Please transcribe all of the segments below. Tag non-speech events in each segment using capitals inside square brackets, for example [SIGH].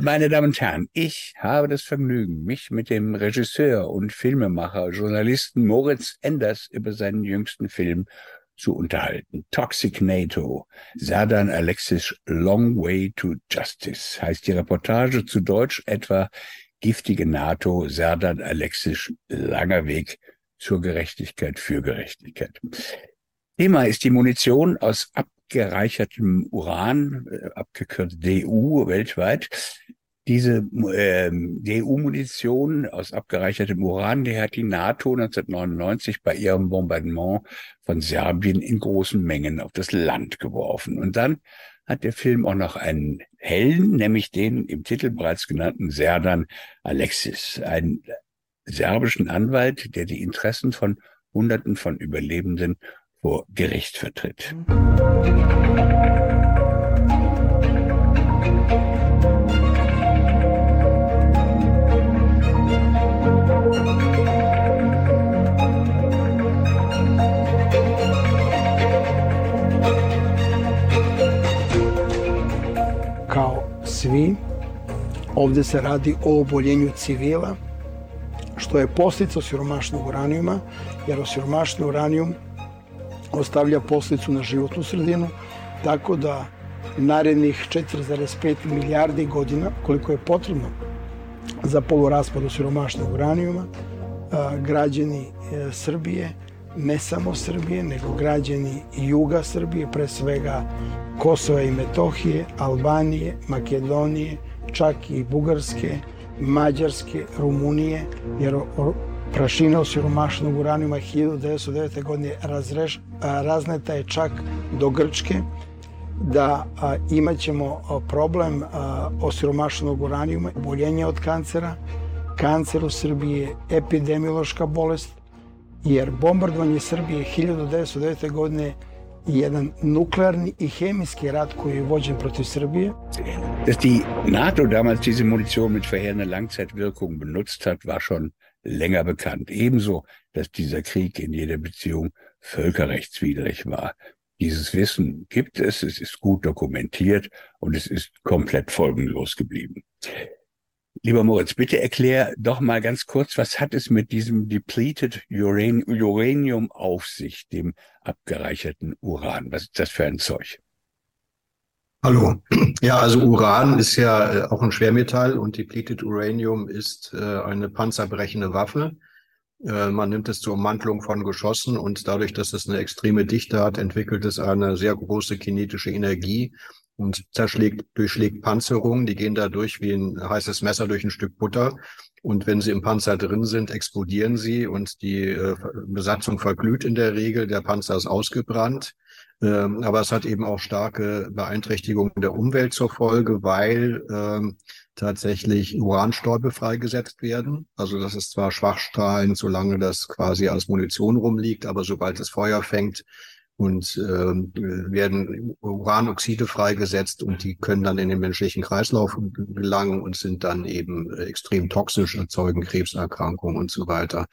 Meine Damen und Herren, ich habe das Vergnügen, mich mit dem Regisseur und Filmemacher, Journalisten Moritz Enders über seinen jüngsten Film zu unterhalten. Toxic NATO, Serdan Alexis Long Way to Justice heißt die Reportage zu Deutsch etwa Giftige NATO, Serdan Alexis Langer Weg zur Gerechtigkeit für Gerechtigkeit. Thema ist die Munition aus abgereichertem Uran, äh, abgekürzt DU weltweit, diese äh, DU-Munition aus abgereichertem Uran, die hat die NATO 1999 bei ihrem Bombardement von Serbien in großen Mengen auf das Land geworfen. Und dann hat der Film auch noch einen Helden, nämlich den im Titel bereits genannten Serdan Alexis, einen serbischen Anwalt, der die Interessen von Hunderten von Überlebenden vor Gericht vertritt. Svi. Ovde se radi o oboljenju civila, što je posljedica osiromašnog uranijuma, jer osiromašni uranijum ostavlja posljedicu na životnu sredinu, tako da narednih 4,5 milijardi godina, koliko je potrebno za poluraspad osiromašnog uranijuma, građani e, Srbije, ne samo Srbije, nego građani juga Srbije, pre svega Kosova i Metohije, Albanije, Makedonije, čak i Bugarske, Mađarske, Rumunije, jer prašina osiromašenog uranijuma 1909. godine razreš, razneta je čak do Grčke, da a, imaćemo problem a, osiromašenog uranijuma, boljenje od kancera, kancer u Srbiji je epidemiološka bolest, jer bombardovanje Srbije 1909. godine jedan nuklearni i chemischen rat koji je vođen protiv Srbije. Dass die NATO damals diese Munition mit verheerender Langzeitwirkung benutzt hat, war schon länger bekannt. Ebenso, dass dieser Krieg in jeder Beziehung völkerrechtswidrig war. Dieses Wissen gibt es, es ist gut dokumentiert und es ist komplett folgenlos geblieben. Lieber Moritz, bitte erklär doch mal ganz kurz, was hat es mit diesem depleted Uran Uranium auf sich, dem abgereicherten Uran? Was ist das für ein Zeug? Hallo. [CLEARS THROAT] Ja, also Uran ist ja äh, auch ein Schwermetall und depleted Uranium ist äh, eine panzerbrechende Waffe. Äh, man nimmt es zur Ummantelung von Geschossen und dadurch, dass es eine extreme Dichte hat, entwickelt es eine sehr große kinetische Energie und zerschlägt, durchschlägt Panzerungen. Die gehen da durch wie ein heißes Messer durch ein Stück Butter. Und wenn sie im Panzer drin sind, explodieren sie und die äh, Besatzung verglüht in der Regel. Der Panzer ist ausgebrannt. Ähm, aber es hat eben auch starke Beeinträchtigungen der Umwelt zur Folge, weil ähm, tatsächlich Uranstäube freigesetzt werden. Also das ist zwar Schwachstrahlen, solange das quasi als Munition rumliegt, aber sobald es Feuer fängt, und äh, werden Uranoxide freigesetzt und die können dann in den menschlichen Kreislauf gelangen und sind dann eben extrem toxisch, erzeugen Krebserkrankungen und so weiter.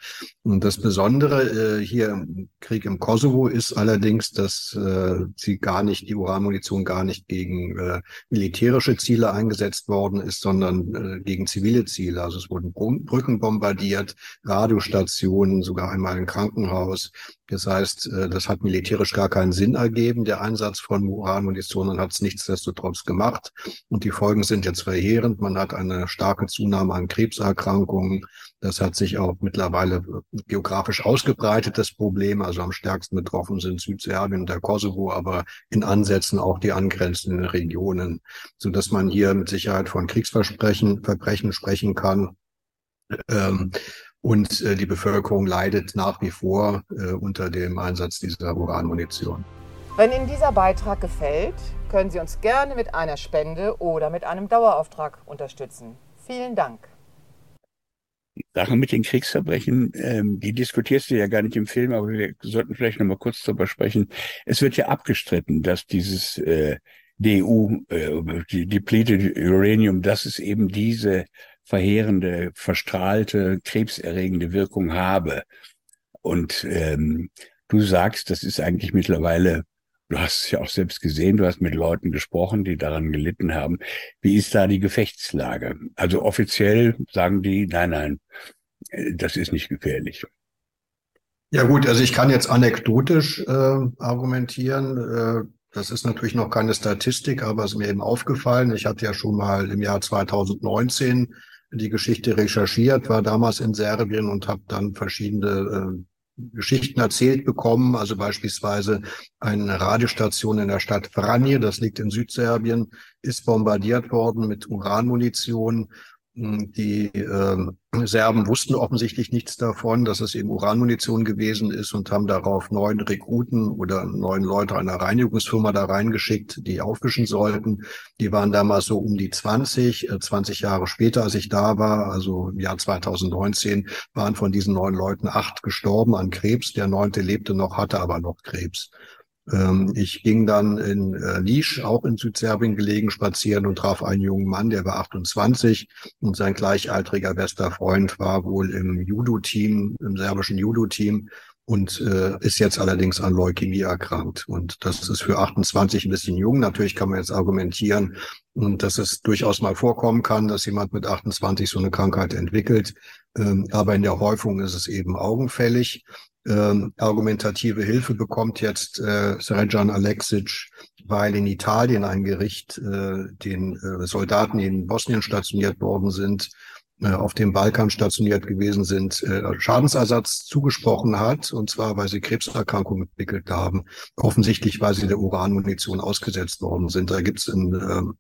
Und das Besondere äh, hier im Krieg im Kosovo ist allerdings, dass äh, sie gar nicht, die Uranmunition gar nicht gegen äh, militärische Ziele eingesetzt worden ist, sondern äh, gegen zivile Ziele. Also es wurden Brücken bombardiert, Radiostationen, sogar einmal ein Krankenhaus. Das heißt, äh, das hat militärisch gar keinen Sinn ergeben, der Einsatz von Uranmunition, hat es nichtsdestotrotz gemacht. Und die Folgen sind jetzt verheerend. Man hat eine starke Zunahme an Krebserkrankungen. Das hat sich auch mittlerweile geografisch ausgebreitet, das Problem. Also am stärksten betroffen sind Südserbien und der Kosovo, aber in Ansätzen auch die angrenzenden Regionen, so dass man hier mit Sicherheit von Kriegsverbrechen Verbrechen sprechen kann. Ähm, und äh, die Bevölkerung leidet nach wie vor äh, unter dem Einsatz dieser Uranmunition. Wenn Ihnen dieser Beitrag gefällt, können Sie uns gerne mit einer Spende oder mit einem Dauerauftrag unterstützen. Vielen Dank. Die Sache mit den Kriegsverbrechen, ähm, die diskutierst du ja gar nicht im Film, aber wir sollten vielleicht noch mal kurz darüber sprechen. Es wird ja abgestritten, dass dieses äh, DU, äh, die depleted Uranium, dass es eben diese verheerende, verstrahlte, krebserregende Wirkung habe. Und ähm, du sagst, das ist eigentlich mittlerweile Du hast es ja auch selbst gesehen, du hast mit Leuten gesprochen, die daran gelitten haben. Wie ist da die Gefechtslage? Also offiziell sagen die, nein, nein, äh, das ist nicht gefährlich. Ja gut, also ich kann jetzt anekdotisch äh, argumentieren. Äh, das ist natürlich noch keine Statistik, aber es ist mir eben aufgefallen. Ich hatte ja schon mal im Jahr 2019 die Geschichte recherchiert, war damals in Serbien und habe dann verschiedene äh, Geschichten erzählt bekommen, also beispielsweise eine Radiostation in der Stadt Vranje, das liegt in Südserbien, ist bombardiert worden mit Uranmunition die äh, Serben wussten offensichtlich nichts davon, dass es eben Uranmunition gewesen ist und haben darauf neun Rekruten oder neun Leute einer Reinigungsfirma da reingeschickt, die aufwischen sollten. Die waren damals so um die 20, äh, 20 Jahre später, als ich da war, also im Jahr 2019, waren von diesen neun Leuten acht gestorben an Krebs. Der neunte lebte noch, hatte aber noch Krebs. Ähm, ich ging dann in äh, Lisch, auch in Südserbien gelegen, spazieren und traf einen jungen Mann, der war 28 und sein gleichaltriger bester Freund war wohl im Judo-Team, im serbischen Judo-Team und äh, ist jetzt allerdings an Leukämie erkrankt. Und das ist für 28 ein bisschen jung. Natürlich kann man jetzt argumentieren, und dass es durchaus mal vorkommen kann, dass jemand mit 28 so eine Krankheit entwickelt. Ähm, aber in der Häufung ist es eben augenfällig ähm, argumentative Hilfe bekommt jetzt äh, Srejan Alexic, weil in Italien ein Gericht äh, den äh, Soldaten, die in Bosnien stationiert worden sind, äh, auf dem Balkan stationiert gewesen sind, äh, Schadensersatz zugesprochen hat, und zwar, weil sie Krebserkrankungen entwickelt haben, offensichtlich, weil sie der Uranmunition ausgesetzt worden sind. Da gibt es in äh,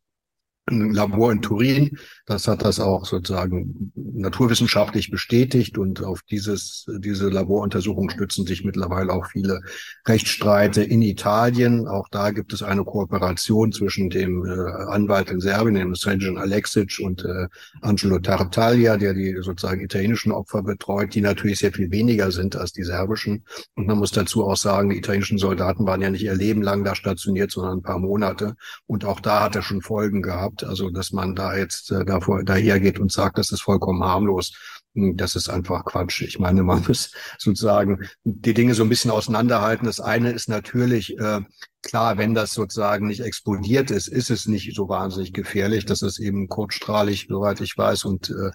ein Labor in Turin. Das hat das auch sozusagen naturwissenschaftlich bestätigt und auf dieses, diese Laboruntersuchung stützen sich mittlerweile auch viele Rechtsstreite in Italien. Auch da gibt es eine Kooperation zwischen dem äh, Anwalt in Serbien, dem Srejan Alexic und äh, Angelo Tartaglia, der die sozusagen italienischen Opfer betreut, die natürlich sehr viel weniger sind als die serbischen. Und man muss dazu auch sagen, die italienischen Soldaten waren ja nicht ihr Leben lang da stationiert, sondern ein paar Monate. Und auch da hat er schon Folgen gehabt gehabt. Also, dass man da jetzt äh, davor, dahergeht und sagt, das ist vollkommen harmlos. Hm, das ist einfach Quatsch. Ich meine, man [LAUGHS] muss sozusagen die Dinge so ein bisschen auseinanderhalten. Das eine ist natürlich äh, klar, wenn das sozusagen nicht explodiert ist, ist es nicht so wahnsinnig gefährlich. Das ist eben kurzstrahlig, soweit ich weiß, und äh,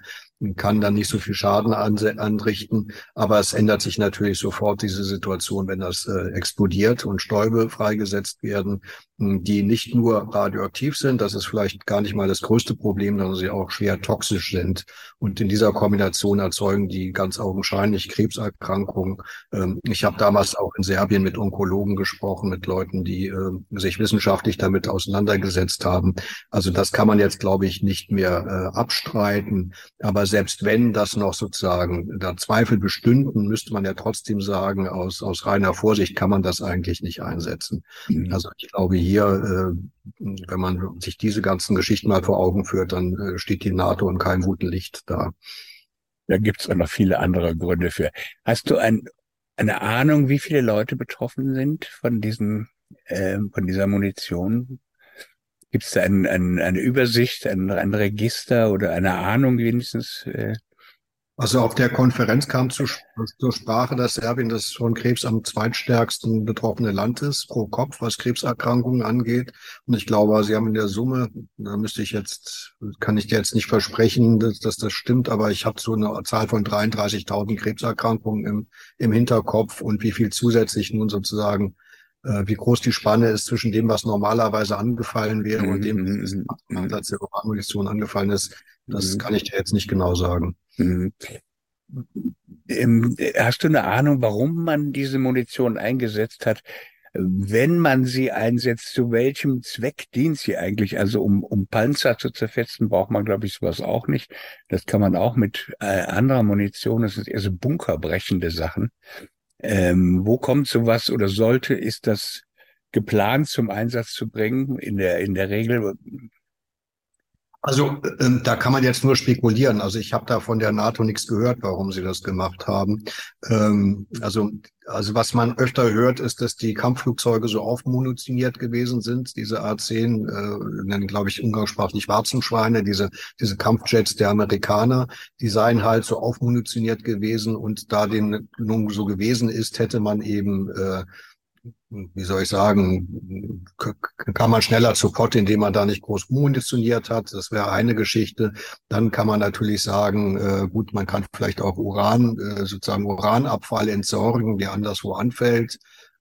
kann dann nicht so viel Schaden anrichten. Aber es ändert sich natürlich sofort diese Situation, wenn das äh, explodiert und Stäube freigesetzt werden, hm, die nicht nur radioaktiv sind. Das ist vielleicht gar nicht mal das größte Problem, sondern sie auch schwer toxisch sind. Und in dieser Kombination erzeugen die ganz augenscheinlich Krebserkrankungen. Ähm, ich habe damals auch in Serbien mit Onkologen gesprochen, mit Leuten, die äh, sich wissenschaftlich damit auseinandergesetzt haben. Also das kann man jetzt, glaube ich, nicht mehr äh, abstreiten. Aber selbst wenn das noch sozusagen da Zweifel bestünden, müsste man ja trotzdem sagen, aus, aus reiner Vorsicht kann man das eigentlich nicht einsetzen. Mhm. Also ich glaube hier, äh, wenn man sich diese ganzen Geschichten mal vor Augen führt, dann äh, steht die NATO in keinem guten Licht da. Da gibt es auch noch viele andere Gründe für. Hast du ein, eine Ahnung, wie viele Leute betroffen sind von diesen, äh, von dieser Munition? Gibt es da ein, ein, eine Übersicht, ein, ein Register oder eine Ahnung wenigstens? Äh? Also auf der Konferenz kam zu, zur Sprache, dass Serbien das von Krebs am zweitstärksten betroffene Land ist pro Kopf, was Krebserkrankungen angeht. Und ich glaube, sie haben in der Summe, da müsste ich jetzt, kann ich dir jetzt nicht versprechen, dass, dass das stimmt, aber ich habe so eine Zahl von 33.000 Krebserkrankungen im, im Hinterkopf und wie viel zusätzlich nun sozusagen wie groß die Spanne ist zwischen dem, was normalerweise angefallen wäre und dem, mhm, was im mhm, Ansatz der Uranmunition angefallen ist, das mhm. kann ich dir jetzt nicht genau sagen. Ähm, hast du eine Ahnung, warum man diese Munition eingesetzt hat? Wenn man sie einsetzt, zu welchem Zweck dient sie eigentlich? Also um, um Panzer zu zerfetzen, braucht man, glaube ich, sowas auch nicht. Das kann man auch mit äh, anderer Munition. Das sind eher so bunkerbrechende Sachen. Ähm, wo kommt sowas oder sollte, ist das geplant zum Einsatz zu bringen? In der, in der Regel also äh, da kann man jetzt nur spekulieren. Also ich habe da von der NATO nichts gehört, warum sie das gemacht haben. Ähm, also, also was man öfter hört, ist, dass die Kampfflugzeuge so aufmunitioniert gewesen sind. Diese A-10 äh, nennen, glaube ich, umgangssprachlich Warzenschweine, diese, diese Kampfjets der Amerikaner, die seien halt so aufmunitioniert gewesen und da dem nun so gewesen ist, hätte man eben äh, wie soll ich sagen, kann man schneller zu Pott, indem man da nicht groß ummunitioniert hat. Das wäre eine Geschichte. Dann kann man natürlich sagen, äh, gut, man kann vielleicht auch Uran, äh, sozusagen Uranabfall entsorgen, der anderswo anfällt.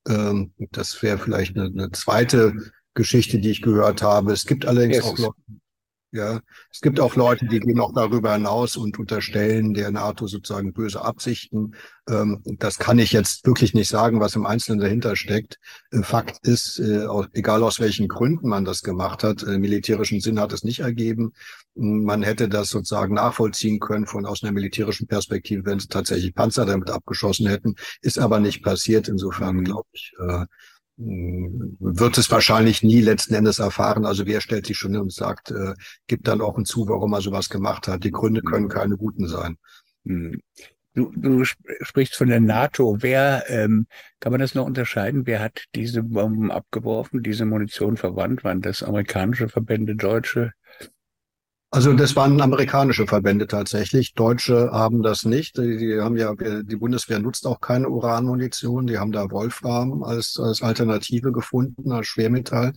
Ähm, das wäre vielleicht eine, eine zweite Geschichte, die ich gehört habe. Es gibt allerdings yes. auch Leute, ja, es gibt auch Leute, die gehen auch darüber hinaus und unterstellen der NATO sozusagen böse Absichten. Ähm, das kann ich jetzt wirklich nicht sagen, was im Einzelnen dahinter steckt. Äh, Fakt ist, äh, egal aus welchen Gründen man das gemacht hat, äh, militärischen Sinn hat es nicht ergeben. Man hätte das sozusagen nachvollziehen können von aus einer militärischen Perspektive, wenn sie tatsächlich Panzer damit abgeschossen hätten. Ist aber nicht passiert. Insofern glaube ich, wird es wahrscheinlich nie letzten Endes erfahren. Also wer stellt sich schon hin und sagt, äh, gibt dann auch zu, warum er sowas gemacht hat. Die Gründe können mhm. keine guten sein. Mhm. Du, du sprichst von der NATO. Wer ähm, kann man das noch unterscheiden? Wer hat diese Bomben abgeworfen, diese Munition verwandt? Waren das amerikanische Verbände, deutsche? Also das waren amerikanische Verbände tatsächlich. Deutsche haben das nicht. Die, die, haben ja, die Bundeswehr nutzt auch keine Uranmunition. Die haben da Wolfram als, als Alternative gefunden, als Schwermetall.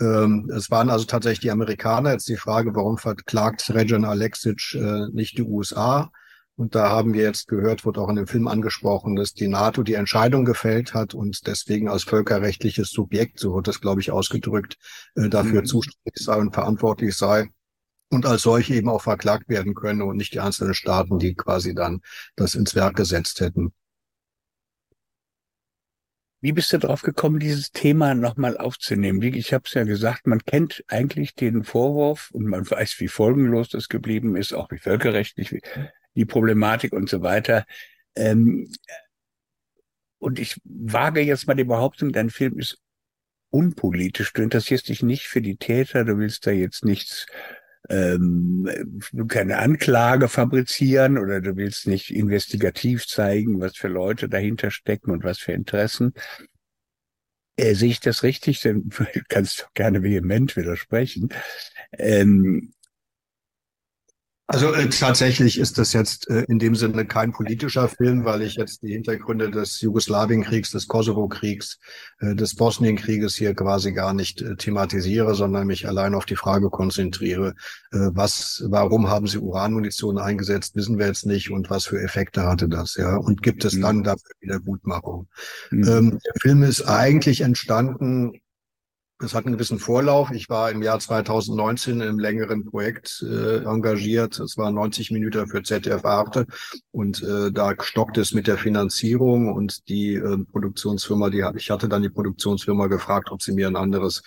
Ähm, es waren also tatsächlich die Amerikaner. Jetzt die Frage, warum verklagt Regan Alexic äh, nicht die USA? Und da haben wir jetzt gehört, wurde auch in dem Film angesprochen, dass die NATO die Entscheidung gefällt hat und deswegen als völkerrechtliches Subjekt, so wird das, glaube ich, ausgedrückt, äh, dafür mhm. zuständig sei und verantwortlich sei und als solche eben auch verklagt werden können und nicht die einzelnen Staaten, die quasi dann das ins Werk gesetzt hätten. Wie bist du darauf gekommen, dieses Thema nochmal aufzunehmen? Wie, ich habe es ja gesagt, man kennt eigentlich den Vorwurf und man weiß, wie folgenlos das geblieben ist, auch wie völkerrechtlich, wie, die Problematik und so weiter. Ähm, und ich wage jetzt mal die Behauptung, dein Film ist unpolitisch. Du interessierst dich nicht für die Täter, du willst da jetzt nichts ähm, keine Anklage fabrizieren oder du willst nicht investigativ zeigen, was für Leute dahinter stecken und was für Interessen. Äh, sehe ich das richtig? Dann [LAUGHS] kannst du gerne vehement widersprechen. Ähm, also äh, tatsächlich ist das jetzt äh, in dem Sinne kein politischer Film, weil ich jetzt die Hintergründe des Jugoslawienkriegs, des Kosovo-Kriegs, äh, des Bosnienkrieges hier quasi gar nicht äh, thematisiere, sondern mich allein auf die Frage konzentriere, äh, was, warum haben sie Uranmunition eingesetzt, wissen wir jetzt nicht und was für Effekte hatte das, ja, und gibt es mhm. dann dafür Wiedergutmachung. Mhm. Ähm, der Film ist eigentlich entstanden es hat einen gewissen Vorlauf. Ich war im Jahr 2019 im längeren Projekt äh, engagiert. Es waren 90 Minuten für ZDF Arte und äh, da stockte es mit der Finanzierung und die äh, Produktionsfirma, die ich hatte dann die Produktionsfirma gefragt, ob sie mir ein anderes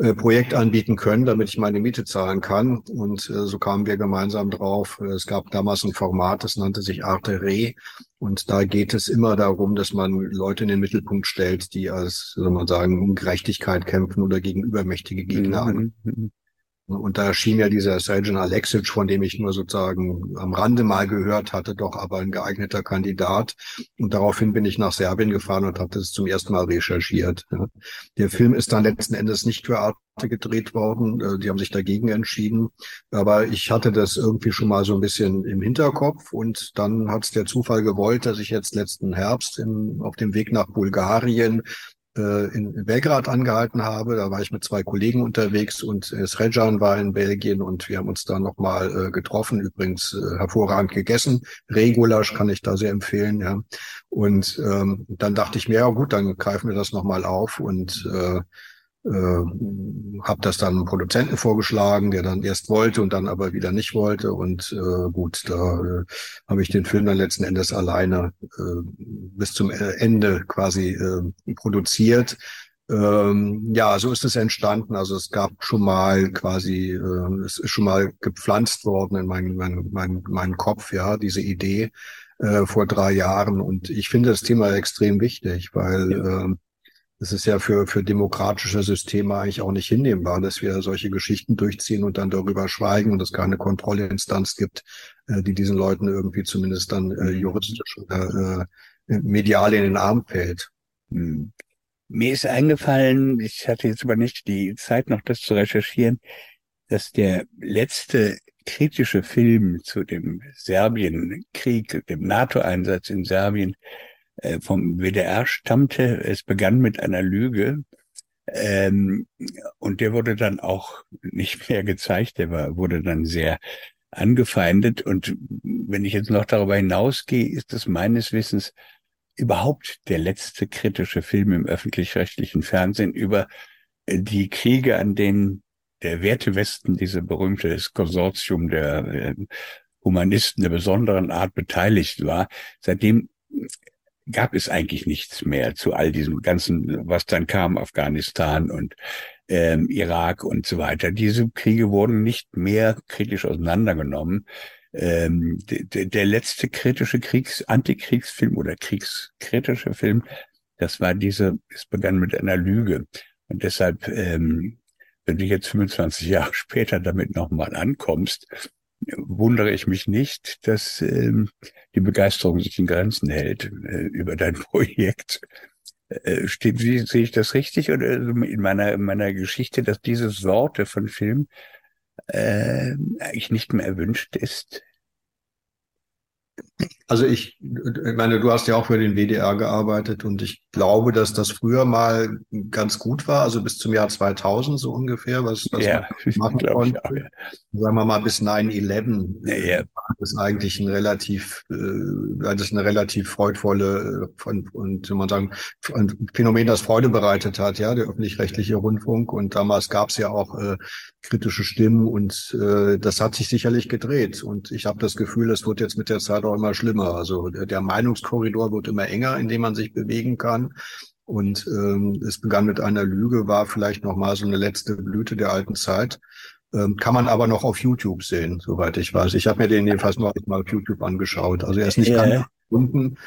äh, Projekt anbieten können, damit ich meine Miete zahlen kann. Und äh, so kamen wir gemeinsam drauf. Es gab damals ein Format, das nannte sich Arte Re. Und da geht es immer darum, dass man Leute in den Mittelpunkt stellt, die als, soll man sagen, um Gerechtigkeit kämpfen oder gegen übermächtige Gegner. Mhm. mhm. Und da schien ja dieser Sergeant Alexic, von dem ich nur sozusagen am Rande mal gehört hatte, doch aber ein geeigneter Kandidat. Und daraufhin bin ich nach Serbien gefahren und habe das zum ersten Mal recherchiert. Der Film ist dann letzten Endes nicht für Arte gedreht worden. Äh, die haben sich dagegen entschieden. Aber ich hatte das irgendwie schon mal so ein bisschen im Hinterkopf. Und dann hat es der Zufall gewollt, dass ich jetzt letzten Herbst im, auf dem Weg nach Bulgarien äh, in Belgrad angehalten habe. Da war ich mit zwei Kollegen unterwegs und äh, Srejan war in Belgien und wir haben uns da nochmal äh, getroffen, übrigens äh, hervorragend gegessen. Regulasch kann ich da sehr empfehlen, ja. Und ähm, dann dachte ich mir, ja gut, dann greifen wir das nochmal auf und äh, äh, habe das dann einem Produzenten vorgeschlagen, der dann erst wollte und dann aber wieder nicht wollte. Und äh, gut, da äh, habe ich den Film dann letzten Endes alleine äh, bis zum Ende quasi äh, produziert. Ähm, ja, so ist es entstanden. Also es gab schon mal quasi, äh, es ist schon mal gepflanzt worden in meinen mein, mein, mein Kopf, ja, diese Idee äh, vor drei Jahren. Und ich finde das Thema extrem wichtig, weil ja. äh, es ist ja für, für demokratische Systeme eigentlich auch nicht hinnehmbar, dass wir solche Geschichten durchziehen und dann darüber schweigen und es keine Kontrollinstanz gibt, äh, die diesen Leuten irgendwie zumindest dann äh, juristisch oder äh, medial in den Arm fällt. Hm. Mir ist eingefallen, ich hatte jetzt aber nicht die Zeit noch das zu recherchieren, dass der letzte kritische Film zu dem Serbienkrieg, dem NATO-Einsatz in Serbien, äh, vom WDR stammte. Es begann mit einer Lüge. Ähm, und der wurde dann auch nicht mehr gezeigt. Der war, wurde dann sehr angefeindet. Und wenn ich jetzt noch darüber hinausgehe, ist es meines Wissens überhaupt der letzte kritische Film im öffentlich-rechtlichen Fernsehen über äh, die Kriege, an denen der Wertewesten, diese berühmte Konsortium der äh, Humanisten der besonderen Art beteiligt war. Seitdem gab es eigentlich nichts mehr zu all diesem ganzen, was dann kam, Afghanistan und ähm, Irak und so weiter. Diese Kriege wurden nicht mehr kritisch auseinandergenommen. Ähm, der, letzte kritische Kriegs-, Antikriegsfilm oder kriegskritische Film, das war diese, es begann mit einer Lüge. Und deshalb, ähm, wenn du jetzt 25 Jahre [LAUGHS] später damit nochmal ankommst, wundere ich mich nicht, dass ähm, die Begeisterung sich in Grenzen hält äh, über dein [LAUGHS] Projekt. Äh, steht, sehe ich das richtig oder in meiner, in meiner Geschichte, dass diese Sorte von Film äh, eigentlich nicht mehr erwünscht ist? Also ich, ich meine, du hast ja auch für den WDR gearbeitet und ich glaube, dass das früher mal ganz gut war, also bis zum Jahr 2000 so ungefähr, was, was ja, man [LAUGHS] machen konnte. Auch, ja. Sagen wir mal bis 9-11 ja, ja. ist eigentlich ein relativ, äh, das ist eine relativ freudvolle und, äh, und man sagen, ein Phänomen, das Freude bereitet hat, ja, der öffentlich-rechtliche Rundfunk und damals gab es ja auch äh, kritische Stimmen und äh, das hat sich sicherlich gedreht und ich habe das Gefühl, es wird jetzt mit der Zeit auch immer schlimmer. Also der Meinungskorridor wird immer enger, in dem man sich bewegen kann. Und ähm, es begann mit einer Lüge, war vielleicht noch mal so eine letzte Blüte der alten Zeit. Ähm, kann man aber noch auf YouTube sehen, soweit ich weiß. Ich habe mir den jedenfalls noch mal auf YouTube angeschaut. Also er ist nicht ja. ganz verschwunden.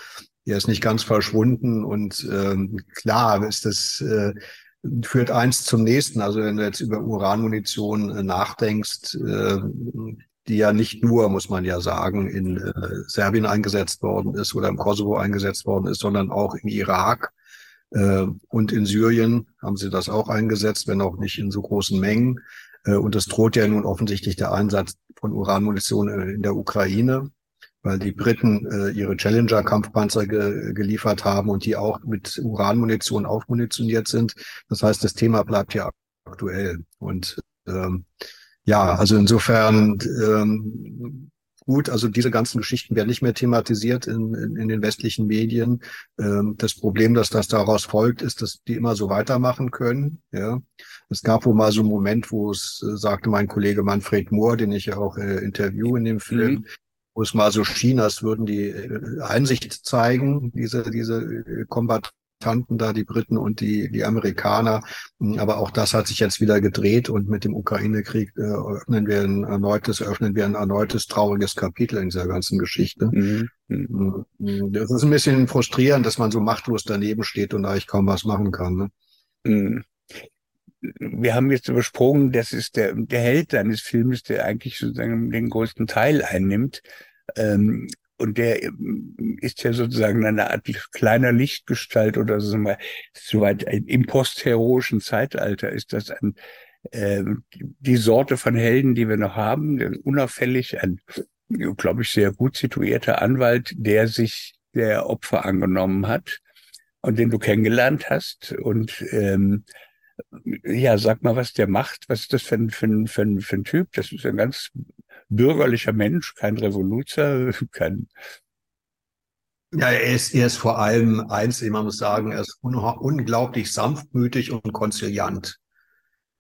Er ist nicht ganz verschwunden und ähm, klar ist das äh, führt eins zum nächsten. Also wenn du jetzt über Uranmunition äh, nachdenkst, äh, die ja nicht nur, muss man ja sagen, in äh, Serbien eingesetzt worden ist oder im Kosovo eingesetzt worden ist, sondern auch im Irak äh, und in Syrien haben sie das auch eingesetzt, wenn auch nicht in so großen Mengen. Äh, und es droht ja nun offensichtlich der Einsatz von Uranmunition in der Ukraine, weil die Briten äh, ihre Challenger-Kampfpanzer ge geliefert haben und die auch mit Uranmunition aufmunitioniert sind. Das heißt, das Thema bleibt ja aktuell. Und ähm, ja, also insofern ähm, gut, also diese ganzen Geschichten werden nicht mehr thematisiert in, in, in den westlichen Medien. Ähm, das Problem, dass das daraus folgt, ist, dass die immer so weitermachen können. Ja, es gab wohl mal so einen Moment, wo es äh, sagte mein Kollege Manfred Mohr, den ich ja auch äh, interview in dem Film, mhm. wo es mal so schien, als würden die äh, Einsicht zeigen, diese diese äh, Kombat Tanten da, die Briten und die, die Amerikaner. Aber auch das hat sich jetzt wieder gedreht und mit dem Ukraine-Krieg äh, öffnen wir ein erneutes, öffnen wir ein erneutes trauriges Kapitel in dieser ganzen Geschichte. Mhm. mhm. Das ist ein bisschen frustrierend, dass man so machtlos daneben steht und eigentlich kaum was machen kann. Ne? Mhm wir haben jetzt übersprungen, das ist der, der Held deines Filmes, der eigentlich sozusagen den größten Teil einnimmt. Ähm, und der ähm, ist ja sozusagen eine Art kleiner Lichtgestalt oder so mal, soweit im postheroischen Zeitalter ist das ein, äh, die Sorte von Helden, die wir noch haben, unauffällig ein, glaube ich, sehr gut situierter Anwalt, der sich der Opfer angenommen hat und den du kennengelernt hast. Und ähm, ja, sag mal, was der macht. Was ist das für ein, für ein, für ein, für ein Typ? Das ist ein ganz bürgerlicher Mensch, kein Revoluzer, [LAUGHS] kein. Ja, er ist, er ist vor allem eins, man muss sagen, er ist un unglaublich sanftmütig und konziliant,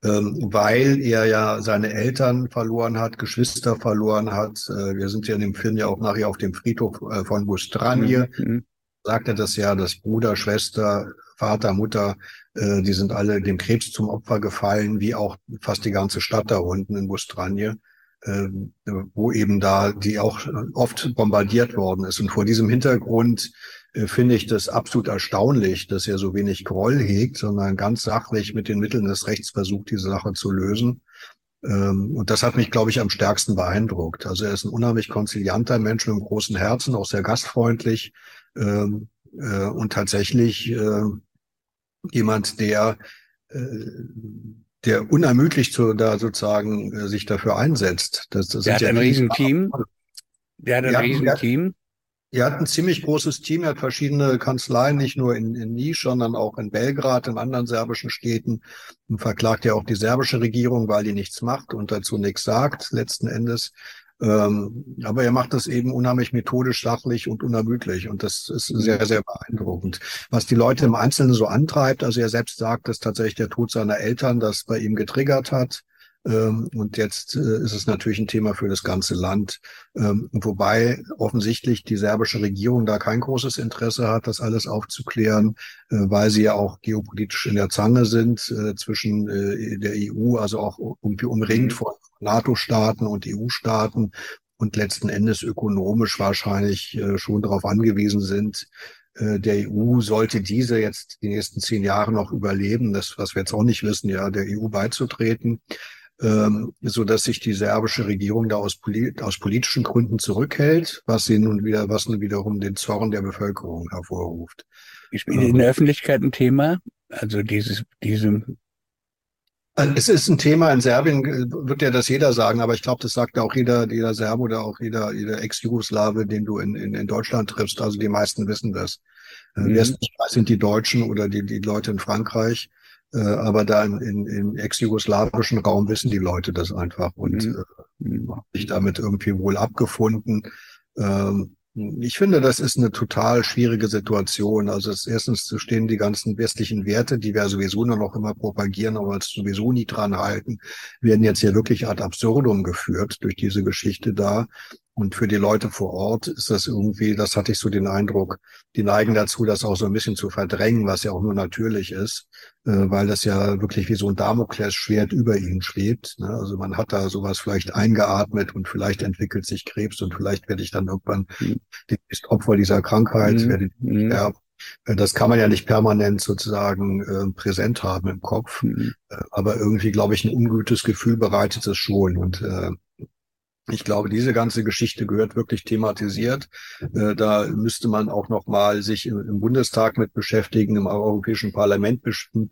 ähm, weil er ja seine Eltern verloren hat, Geschwister verloren hat. Äh, wir sind ja in dem Film ja auch nachher auf dem Friedhof äh, von Bustranje. Mhm. mhm. Sagt er das ja, dass Bruder, Schwester, Vater, Mutter, die sind alle dem Krebs zum Opfer gefallen, wie auch fast die ganze Stadt da unten in Bustranje. Ähm, wo eben da die auch oft bombardiert worden ist. Und vor diesem Hintergrund äh, finde ich das absolut erstaunlich, dass er so wenig Groll hegt, sondern ganz sachlich mit den Mitteln des Rechts versucht, diese Sache zu lösen. Ähm, und das hat mich, glaube ich, am stärksten beeindruckt. Also er ist ein unheimlich konzilianter Mensch mit einem großen Herzen, auch sehr gastfreundlich ähm, äh, und tatsächlich äh, jemand, der der unermüdlich zu, da sozusagen äh, sich dafür einsetzt. Das, das der hat ja ein Riesenteam. Der hat ein Riesenteam. Er hat ein ziemlich großes Team, er hat verschiedene Kanzleien, nicht nur in, in Nisch, sondern auch in Belgrad, in anderen serbischen Städten und verklagt ja auch die serbische Regierung, weil die nichts macht und dazu nichts sagt, letzten Endes. Ähm, aber er macht das eben unheimlich methodisch, sachlich und unermüdlich. Und das ist sehr, sehr beeindruckend. Was die Leute im Einzelnen so antreibt, also er selbst sagt, dass tatsächlich der Tod seiner Eltern das bei ihm getriggert hat. Ähm, und jetzt äh, ist es natürlich ein Thema für das ganze Land. Ähm, wobei offensichtlich die serbische Regierung da kein großes Interesse hat, das alles aufzuklären, äh, weil sie ja auch geopolitisch in der Zange sind äh, zwischen der EU, also auch irgendwie umringt mhm. von NATO-Staaten und EU-Staaten und letzten Endes ökonomisch wahrscheinlich schon darauf angewiesen sind, der EU sollte diese jetzt die nächsten zehn Jahre noch überleben, das, was wir jetzt auch nicht wissen, ja, der EU beizutreten ähm, so dass sich die serbische Regierung da aus, polit aus politischen Gründen zurückhält, was sie nun wieder, was nun wiederum den Zorn der Bevölkerung hervorruft. Ist in der Öffentlichkeit ein Thema? Also dieses, diesem also es ist ein Thema in Serbien, äh, wird ja das jeder sagen, aber ich glaube, das sagt auch jeder, jeder Serb oder auch jeder, jeder Ex-Jugoslawe, den du in, in, in Deutschland triffst. Also die meisten wissen das. Äh, mhm. Wer es nicht weiß, sind die Deutschen oder die, die Leute in Frankreich. Äh, aber da in, in, im ex-jugoslawischen Raum wissen die Leute das einfach und mhm. äh, sich damit irgendwie wohl abgefunden. Ähm, ich finde, das ist eine total schwierige Situation. Also es, erstens stehen die ganzen westlichen Werte, die wir sowieso nur noch immer propagieren, aber uns sowieso nie dran halten, werden jetzt hier wirklich ad absurdum geführt durch diese Geschichte da. Und für die Leute vor Ort ist das irgendwie, das hatte ich so den Eindruck, die neigen dazu, das auch so ein bisschen zu verdrängen, was ja auch nur natürlich ist, äh, weil das ja wirklich wie so ein Damoklesschwert über ihnen schwebt. Ne? Also man hat da sowas vielleicht eingeatmet und vielleicht entwickelt sich Krebs und vielleicht werde ich dann irgendwann mhm. Opfer dieser Krankheit, mhm. werde ich sterben. Äh, das kann man ja nicht permanent sozusagen äh, präsent haben im Kopf, mhm. Äh, aber irgendwie, glaube ich, ein ungutes Gefühl bereitet es schon. Und äh, ich glaube, diese ganze Geschichte gehört wirklich thematisiert. Äh, da müsste man auch noch mal sich im, Bundestag mit beschäftigen, im Europäischen Parlament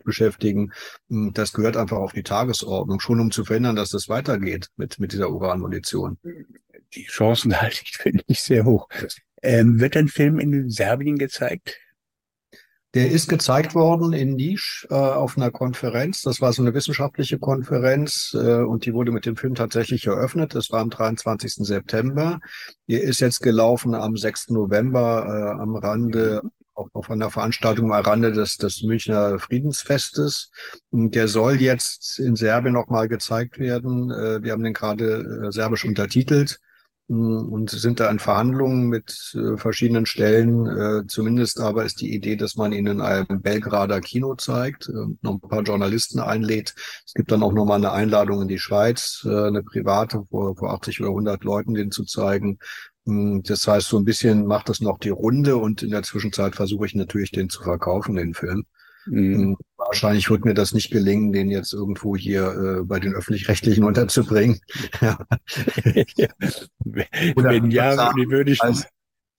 beschäftigen. Hm, das gehört einfach auf die Tagesordnung, schon um zu verhindern, dass das weitergeht mit, mit dieser Uranmunition. Die Chancen [LAUGHS] halte ich, finde ich, sehr hoch. Ähm, wird ein Film in Serbien gezeigt? Der ist gezeigt worden in Nisch äh, auf einer Konferenz. Das war so eine wissenschaftliche Konferenz äh, und die wurde mit dem Film tatsächlich eröffnet. Das war am 23. September. Der ist jetzt gelaufen am 6. November äh, am Rande auf, auf einer Veranstaltung am Rande des, des Münchner Friedensfestes. Und der soll jetzt in Serbien nochmal gezeigt werden. Äh, wir haben den gerade äh, serbisch untertitelt und sind da in Verhandlungen mit äh, verschiedenen Stellen. Äh, zumindest aber ist die Idee, dass man ihn in einem Belgrader Kino zeigt, äh, noch ein paar Journalisten einlädt. Es gibt dann auch nochmal eine Einladung in die Schweiz, äh, eine private, vor, vor 80 oder 100 Leuten den zu zeigen. Hm, das heißt, so ein bisschen macht das noch die Runde und in der Zwischenzeit versuche ich natürlich den zu verkaufen, den Film. Mhm. Hm, wahrscheinlich wird mir das nicht gelingen, den jetzt irgendwo hier äh, bei den öffentlich-rechtlichen unterzubringen. [LAUGHS] ja. Wenn ja, sagen, würde ich. Als,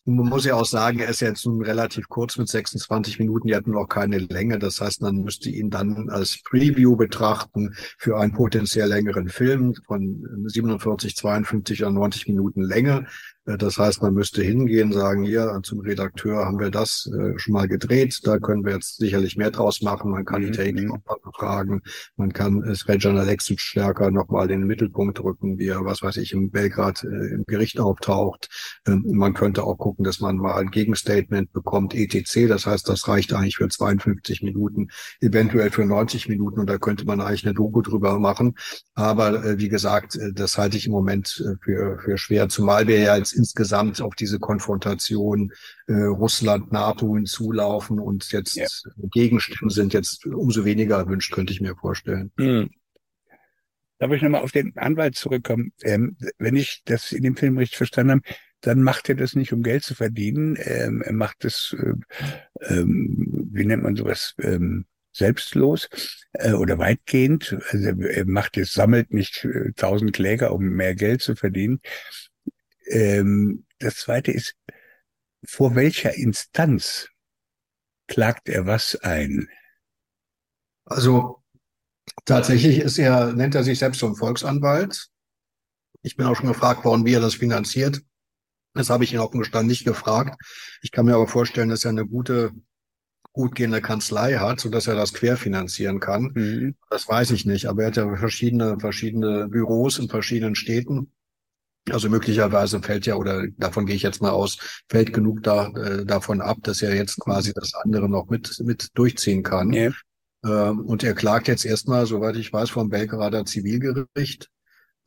man muss ja auch sagen, er ist jetzt nun relativ kurz mit 26 Minuten, die hatten noch keine Länge. Das heißt, man müsste ihn dann als Preview betrachten für einen potenziell längeren Film von 47, 52 oder 90 Minuten Länge. Äh, das heißt, man müsste hingehen, sagen, hier zum Redakteur haben wir das äh, schon mal gedreht, da können wir jetzt sicherlich mehr draus machen. Man kann mhm. die Technik noch fragen, man kann es Rejan Alexic stärker nochmal in den Mittelpunkt drücken, wie er, was weiß ich, im Belgrad äh, im Gericht auftaucht. Ähm, man könnte auch gucken, dass man mal ein Gegenstatement bekommt, etc. Das heißt, das reicht eigentlich für 52 Minuten, eventuell für 90 Minuten und da könnte man eigentlich eine Doku drüber machen. Aber äh, wie gesagt, das halte ich im Moment für, für schwer, zumal wir ja jetzt insgesamt auf diese Konfrontation äh, Russland-NATO hinzulaufen und jetzt ja. Gegenstimmen sind jetzt umso weniger erwünscht, könnte ich mir vorstellen. Hm. Darf ich nochmal auf den Anwalt zurückkommen? Ähm, wenn ich das in dem Film richtig verstanden habe, dann macht er das nicht, um Geld zu verdienen. Ähm, er macht das, äh, ähm, wie nennt man sowas, ähm, selbstlos äh, oder weitgehend. Also er macht es, sammelt nicht äh, tausend Kläger, um mehr Geld zu verdienen. Ähm, das zweite ist, vor welcher Instanz klagt er was ein? Also tatsächlich ist er, nennt er sich selbst so ein Volksanwalt. Ich bin auch schon gefragt worden, wie er das finanziert. Das habe ich ihn offen gestanden nicht gefragt. Ich kann mir aber vorstellen, dass er eine gute, gut gehende Kanzlei hat, so dass er das querfinanzieren kann. Mhm. Das weiß ich nicht, aber er hat ja verschiedene, verschiedene Büros in verschiedenen Städten. Also möglicherweise fällt ja, oder davon gehe ich jetzt mal aus, fällt genug da, äh, davon ab, dass er jetzt quasi das andere noch mit, mit durchziehen kann. Ja. Ähm, und er klagt jetzt erstmal, soweit ich weiß, vom Belgrader Zivilgericht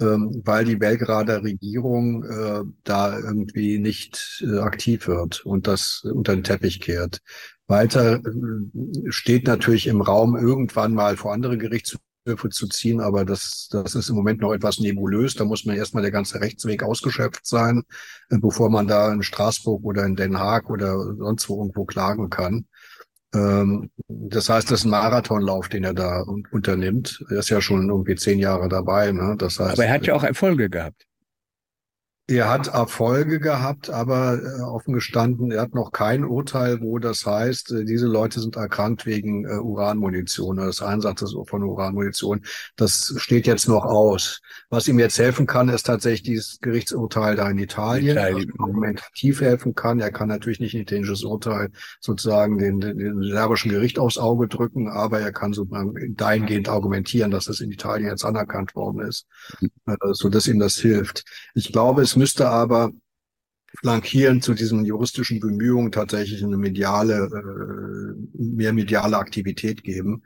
ähm, weil die Belgrader Regierung äh, da irgendwie nicht äh, aktiv wird und das unter den Teppich kehrt. Weiter äh, steht natürlich im Raum, irgendwann mal vor andere Gerichtshöfe zu ziehen, aber das, das ist im Moment noch etwas nebulös. Da muss man erstmal der ganze Rechtsweg ausgeschöpft sein, äh, bevor man da in Straßburg oder in Den Haag oder sonst wo irgendwo klagen kann. Ähm, das heißt, das ist ein Marathonlauf, den er da unternimmt. Er ist ja schon irgendwie zehn Jahre dabei. Ne? Das heißt, Aber er hat ja auch Erfolge gehabt. Er hat Erfolge gehabt, aber äh, offen gestanden, er hat noch kein Urteil, wo das heißt, äh, diese Leute sind erkrankt wegen äh, Uranmunition oder des Einsatzes von Uranmunition. Das steht jetzt noch aus. Was ihm jetzt helfen kann, ist tatsächlich dieses Gerichtsurteil da in Italien, Italien. was argumentativ helfen kann. Er kann natürlich nicht ein italienisches Urteil sozusagen den, den, den serbischen Gericht aufs Auge drücken, aber er kann so dahingehend argumentieren, dass das in Italien jetzt anerkannt worden ist, äh, so dass ihm das hilft. Ich glaube, es müsste aber flankieren zu diesen juristischen Bemühungen tatsächlich eine mediale, äh, mehr mediale Aktivität geben,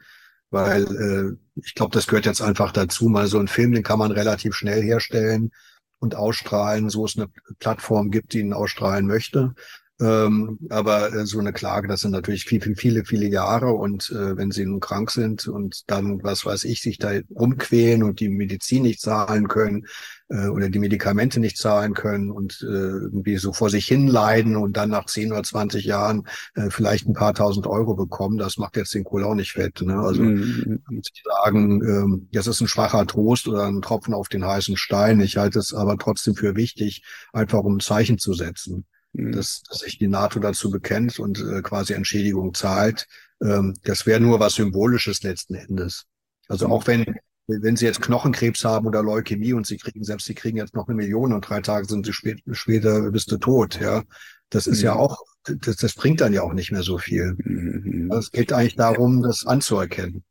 weil äh, ich glaube, das gehört jetzt einfach dazu. Mal so ein Film, den kann man relativ schnell herstellen und ausstrahlen, so es eine Plattform gibt, die ihn ausstrahlen möchte. Ähm, aber äh, so eine Klage, das sind natürlich viel, viel, viele, viele Jahre und äh, wenn sie nun krank sind und dann, was weiß ich, sich da rumquälen und die Medizin nicht zahlen können äh, oder die Medikamente nicht zahlen können und äh, irgendwie so vor sich hin leiden und dann nach 10 oder 20 Jahren äh, vielleicht ein paar tausend Euro bekommen, das macht jetzt den Kohl auch nicht fett. Ne? Also mhm. sie sagen, ähm, das ist ein schwacher Trost oder ein Tropfen auf den heißen Stein. Ich halte es aber trotzdem für wichtig, einfach um ein Zeichen zu setzen. Mhm. dass, dass sich die NATO dazu bekennt und äh, quasi Entschädigung zahlt. Ähm, das wäre nur was Symbolisches letzten Endes. Also auch wenn, wenn Sie jetzt Knochenkrebs haben oder Leukämie und Sie kriegen, selbst Sie kriegen jetzt noch eine Million und drei Tage sind Sie spät, später bist du tot, ja. Das ist mhm. ja auch, das, das bringt dann ja auch nicht mehr so viel. Mhm. Es geht eigentlich darum, das anzuerkennen.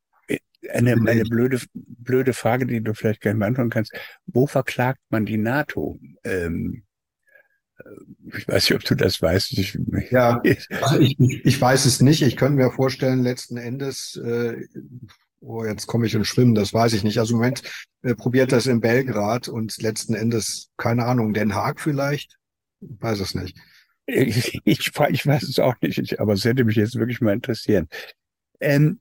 Eine, eine blöde, blöde Frage, die du vielleicht gerne beantworten kannst. Wo verklagt man die NATO? Ähm, ich weiß nicht, ob du das weißt. Ich, ja, [LAUGHS] also ich, ich weiß es nicht. Ich könnte mir vorstellen, letzten Endes, äh, oh, jetzt komme ich ins Schwimmen, das weiß ich nicht. Also im Moment äh, probiert das in Belgrad und letzten Endes, keine Ahnung, Den Haag vielleicht? Ich weiß es nicht. [LAUGHS] Ich, ich, ich weiß es auch nicht, aber es hätte mich jetzt wirklich mal interessieren. Ähm,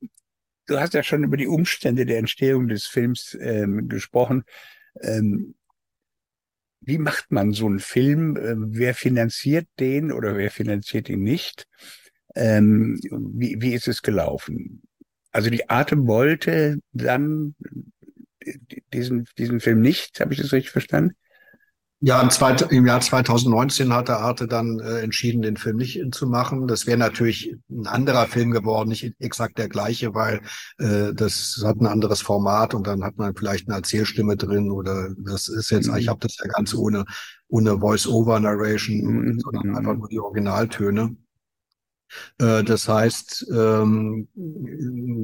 du hast ja schon über die Umstände der Entstehung des Films ähm, gesprochen. Ähm, wie macht man so einen Film? Ähm, wer finanziert den oder wer finanziert ihn nicht? Ähm, wie, wie ist es gelaufen? Also die Atem wollte dann diesen, diesen Film nicht, habe ich das richtig verstanden? Ja, im, zweit, im Jahr 2019 hat der Arte dann äh, entschieden, den Film nicht zu machen. Das wäre natürlich ein anderer Film geworden, nicht exakt der gleiche, weil äh, das hat ein anderes Format und dann hat man vielleicht eine Erzählstimme drin oder das ist jetzt, mhm. ich habe das ja ganz ohne ohne Voice-over-Narration, mhm. sondern einfach nur die Originaltöne. Äh, das heißt, ähm,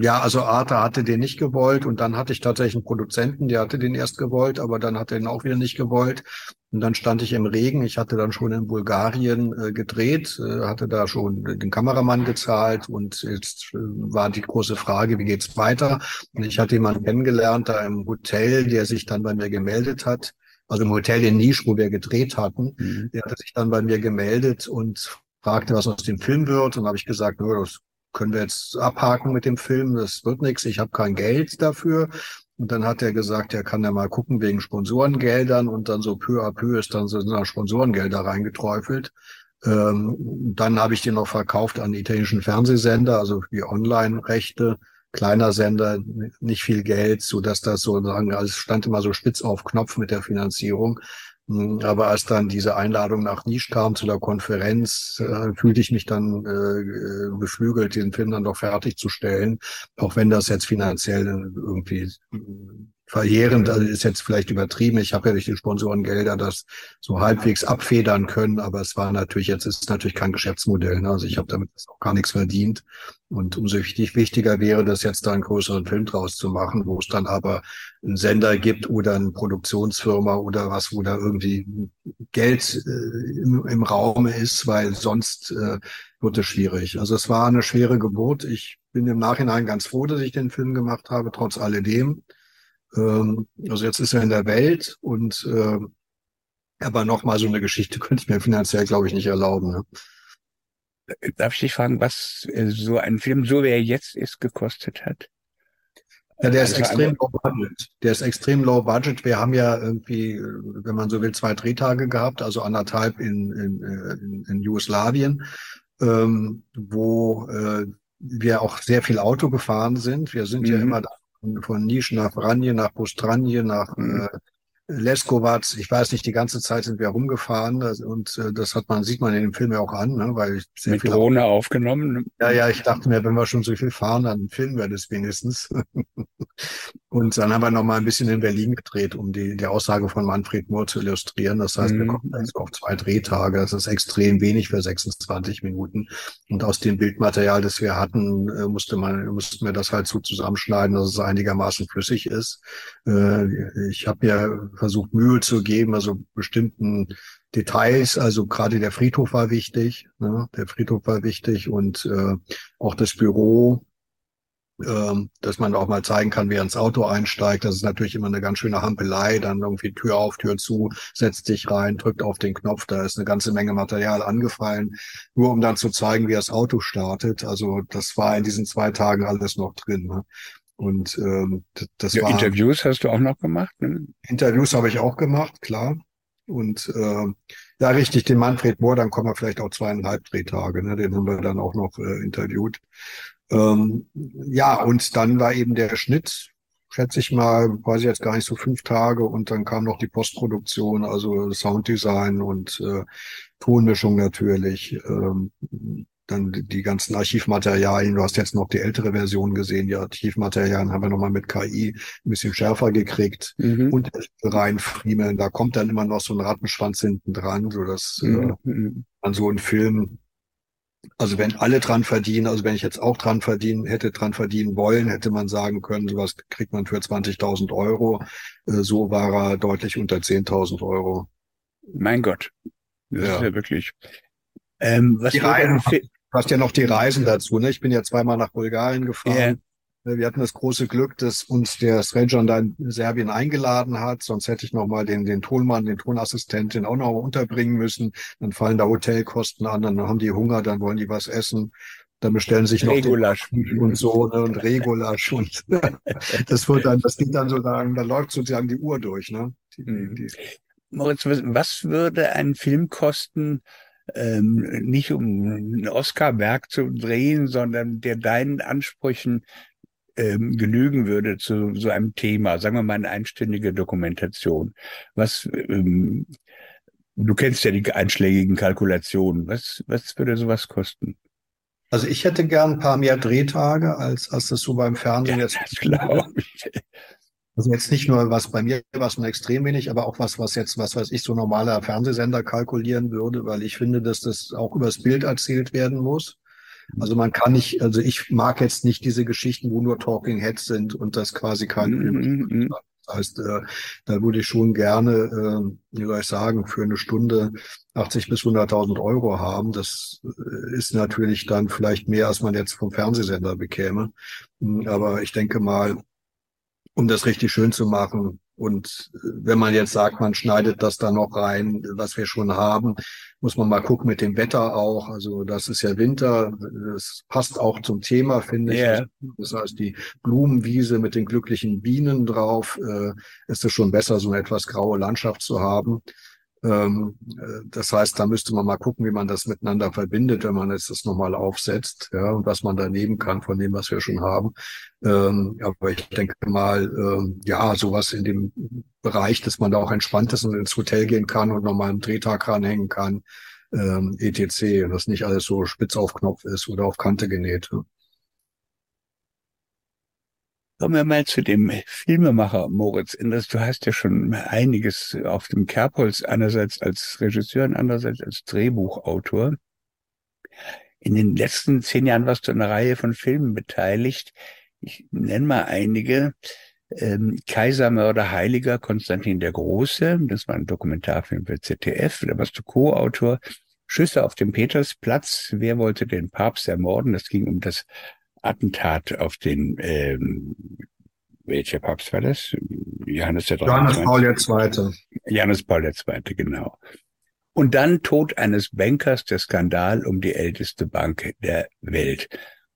ja, also Arte hatte den nicht gewollt und dann hatte ich tatsächlich einen Produzenten, der hatte den erst gewollt, aber dann hat er ihn auch wieder nicht gewollt. Und dann stand ich im Regen. Ich hatte dann schon in Bulgarien äh, gedreht, äh, hatte da schon den Kameramann gezahlt und jetzt äh, war die große Frage, wie geht's weiter? Und ich hatte jemanden kennengelernt da im Hotel, der sich dann bei mir gemeldet hat. Also im Hotel in Nisch, wo wir gedreht hatten. Mhm. Der hatte sich dann bei mir gemeldet und fragte, was aus dem Film wird. Und habe ich gesagt, das können wir jetzt abhaken mit dem Film, das wird nichts, ich habe kein Geld dafür. Und dann hat er gesagt, er kann ja mal gucken wegen Sponsorengeldern und dann so peu à peu ist dann so Sponsorengelder reingeträufelt. Ähm, dann habe ich den noch verkauft an italienischen Fernsehsender, also wie Online-Rechte, kleiner Sender, nicht viel Geld, so dass das sozusagen, also es stand immer so spitz auf Knopf mit der Finanzierung. Hm, aber als dann diese Einladung nach Nisch kam zu der Konferenz, äh, fühlte ich mich dann äh, beflügelt, den Film dann doch fertigzustellen, auch wenn das jetzt finanziell irgendwie verheerend, also ist jetzt vielleicht übertrieben. Ich habe ja durch die Sponsorengelder das so halbwegs abfedern können, aber es war natürlich, jetzt ist es natürlich kein Geschäftsmodell. Ne? Also ich habe damit auch gar nichts verdient. Und umso wichtig, wichtiger wäre das jetzt da einen größeren Film draus zu machen, wo es dann aber einen Sender gibt oder eine Produktionsfirma oder was, wo da irgendwie Geld äh, im, im Raum ist, weil sonst äh, wird es schwierig. Also es war eine schwere Geburt. Ich bin im Nachhinein ganz froh, dass ich den Film gemacht habe, trotz alledem. Ähm, also jetzt ist er in der Welt und äh, aber nochmal so eine Geschichte [LAUGHS] könnte ich mir finanziell, glaube ich, nicht erlauben. Ne? Darf ich dich fragen, was äh, so ein Film, so wie er jetzt ist, gekostet hat? Ja, der ist also extrem low budget. Der ist extrem low budget. Wir haben ja irgendwie, wenn man so will, zwei Drehtage gehabt, also anderthalb in, in, in, in Jugoslawien, ähm, wo äh, wir auch sehr viel Auto gefahren sind. Wir sind mhm. ja immer von Nisch nach Vranje, nach Postranje, nach mhm. äh, Leskovac, ich weiß nicht, die ganze Zeit sind wir rumgefahren und äh, das hat man, sieht man in dem Film ja auch an, ne, weil ich sehr Mit viel Drohne aufgenommen. Ne? Ja, ja, ich dachte mir, wenn wir schon so viel fahren, dann filmen wir das wenigstens. [LAUGHS] und dann haben wir noch mal ein bisschen in Berlin gedreht, um die, die Aussage von Manfred Mohr zu illustrieren. Das heißt, mhm. wir kommen jetzt auf zwei Drehtage. Das ist extrem wenig für 26 Minuten. Und aus dem Bildmaterial, das wir hatten, äh, musste man, mussten wir das halt so zusammenschneiden, dass es einigermaßen flüssig ist. Äh, ich habe mir versucht, Mühe zu geben, also bestimmten Details, also gerade der Friedhof war wichtig, ne? der Friedhof war wichtig und äh, auch das Büro, ähm, dass man auch mal zeigen kann, wer ins Auto einsteigt. Das ist natürlich immer eine ganz schöne Hampelei. Dann irgendwie Tür auf, Tür zu, setzt sich rein, drückt auf den Knopf. Da ist eine ganze Menge Material angefallen, nur um dann zu zeigen, wie das Auto startet. Also das war in diesen zwei Tagen alles noch drin. Ne? Und ähm, das ja, war. Interviews hast du auch noch gemacht? Ne? Interviews habe ich auch gemacht, klar. Und äh, ja, richtig, den Manfred Mohr, dann kommen wir vielleicht auch zweieinhalb Drehtage, ne? den haben wir dann auch noch äh, interviewt. Ähm, ja, und dann war eben der Schnitt, schätze ich mal, weiß ich jetzt gar nicht so fünf Tage und dann kam noch die Postproduktion, also Sounddesign und äh, Tonmischung natürlich. Ähm, dann die ganzen Archivmaterialien. Du hast jetzt noch die ältere Version gesehen. Die Archivmaterialien haben wir nochmal mit KI ein bisschen schärfer gekriegt mhm. und reinfriemeln. Da kommt dann immer noch so ein Rattenschwanz hinten dran, so dass mhm. äh, an so ein Film also wenn alle dran verdienen, also wenn ich jetzt auch dran verdienen, hätte dran verdienen wollen, hätte man sagen können, sowas kriegt man für 20.000 Euro. Äh, so war er deutlich unter 10.000 Euro. Mein Gott. Das ja. ist ja wirklich. Ähm, was die Reisen, du hast ja noch die Reisen dazu. Ne? Ich bin ja zweimal nach Bulgarien gefahren. Yeah. Wir hatten das große Glück, dass uns der Srejan da in Serbien eingeladen hat. Sonst hätte ich noch mal den, den Tonmann, den Tonassistentin auch noch unterbringen müssen. Dann fallen da Hotelkosten an, dann haben die Hunger, dann wollen die was essen. Dann bestellen sich noch Regulasch und so ne, und Regulasch und [LAUGHS] das wird dann, das geht dann so lang, da läuft sozusagen die Uhr durch. Ne? Die, die, die. Moritz, was würde ein Film kosten, ähm, nicht um ein Oscar-Werk zu drehen, sondern der deinen Ansprüchen ähm, genügen würde zu so einem Thema, sagen wir mal eine einstündige Dokumentation. Was ähm, du kennst ja die einschlägigen Kalkulationen. Was, was würde sowas kosten? Also ich hätte gern ein paar mehr Drehtage, als, als das so beim Fernsehen ja, jetzt. Glaube [LAUGHS] ich. Also jetzt nicht nur was bei mir was nur extrem wenig, aber auch was, was jetzt, was weiß ich, so normaler Fernsehsender kalkulieren würde, weil ich finde, dass das auch übers Bild erzählt werden muss. Also man kann nicht, also ich mag jetzt nicht diese Geschichten, wo nur Talking Heads sind und das quasi kein Film ist. Mhm. Das heißt, äh, da würde ich schon gerne, äh, wie soll ich sagen, für eine Stunde 80 bis 100.000 Euro haben. Das äh, ist natürlich dann vielleicht mehr, als man jetzt vom Fernsehsender bekäme. Aber ich denke mal, um das richtig schön zu machen. Und äh, wenn man jetzt sagt, man schneidet das da noch rein, was wir schon haben, muss man mal gucken mit dem Wetter auch. Also das ist ja Winter, das passt auch zum Thema, finde yeah. ich. Das heißt, die Blumenwiese mit den glücklichen Bienen drauf, äh, ist es schon besser, so eine etwas graue Landschaft zu haben. Ähm, äh, das heißt, da müsste man mal gucken, wie man das miteinander verbindet, wenn man jetzt das nochmal aufsetzt, ja, und was man da nehmen kann von dem, was wir schon haben. Ähm, aber ich denke mal, ähm, ja, sowas in dem Bereich, dass man da auch entspannt ist und ins Hotel gehen kann und nochmal einen Drehtag ranhängen kann, ähm, etc. Und das nicht alles so spitz auf Knopf ist oder auf Kante genäht. Kommen wir mal zu dem Filmemacher Moritz Enders. Du hast ja schon einiges auf dem Kerbholz, einerseits als Regisseur und andererseits als Drehbuchautor. In den letzten zehn Jahren warst du an einer Reihe von Filmen beteiligt. Ich nenne mal einige. Ähm, Kaisermörder Heiliger, Konstantin der Große. Das war ein Dokumentarfilm für ZDF. Da warst du Co-Autor. Schüsse auf dem Petersplatz. Wer wollte den Papst ermorden? Das ging um das Attentat auf den, ähm, welcher Papst war das? Johannes der Johannes Paul II. Johannes Paul II, genau. Und dann Tod eines Bankers, der Skandal um die älteste Bank der Welt.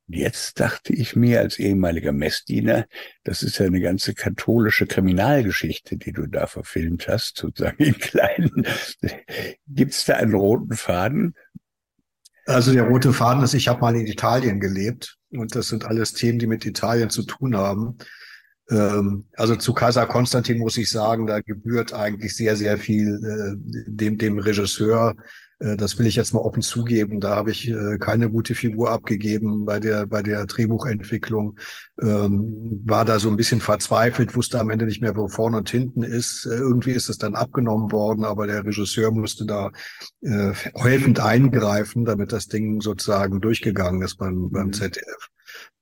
Jetzt dachte ich mir als ehemaliger Messdiener, das ist ja eine ganze katholische Kriminalgeschichte, die du da verfilmt hast, sozusagen im Kleinen. Gibt es da einen roten Faden? Also der rote Faden ist, ich habe mal in Italien gelebt und das sind alles Themen, die mit Italien zu tun haben. Ähm, also zu Kaiser Konstantin muss ich sagen, da gebührt eigentlich sehr, sehr viel äh, dem, dem Regisseur, das will ich jetzt mal offen zugeben. Da habe ich äh, keine gute Figur abgegeben bei der, bei der Drehbuchentwicklung. Ähm, war da so ein bisschen verzweifelt, wusste am Ende nicht mehr, wo vorne und hinten ist. Äh, irgendwie ist es dann abgenommen worden, aber der Regisseur musste da äh, helfend eingreifen, damit das Ding sozusagen durchgegangen ist beim, beim mhm. ZDF.